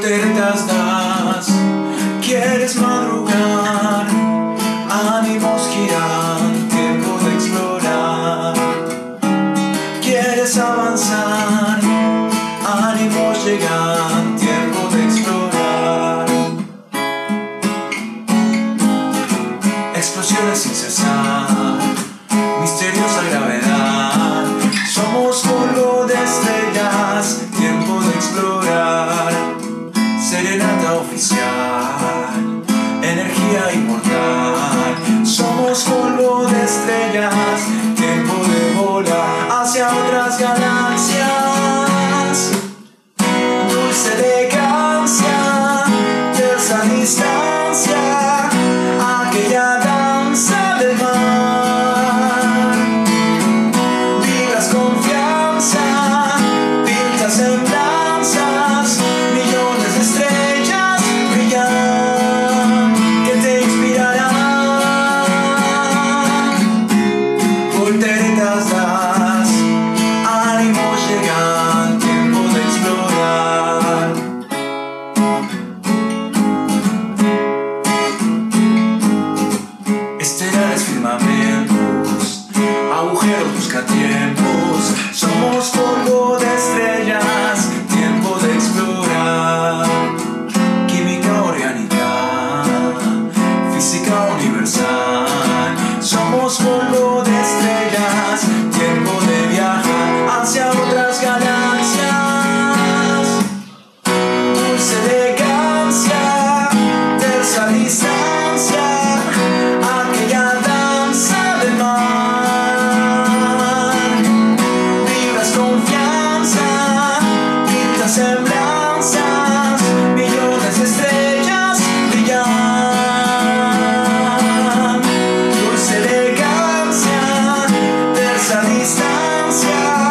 volteretas das, quieres madrugar, ánimos giran, tiempo de explorar. Quieres avanzar, ánimos llegan, otras ganancias. Dulce de canción, del sanista. Yeah. distancia.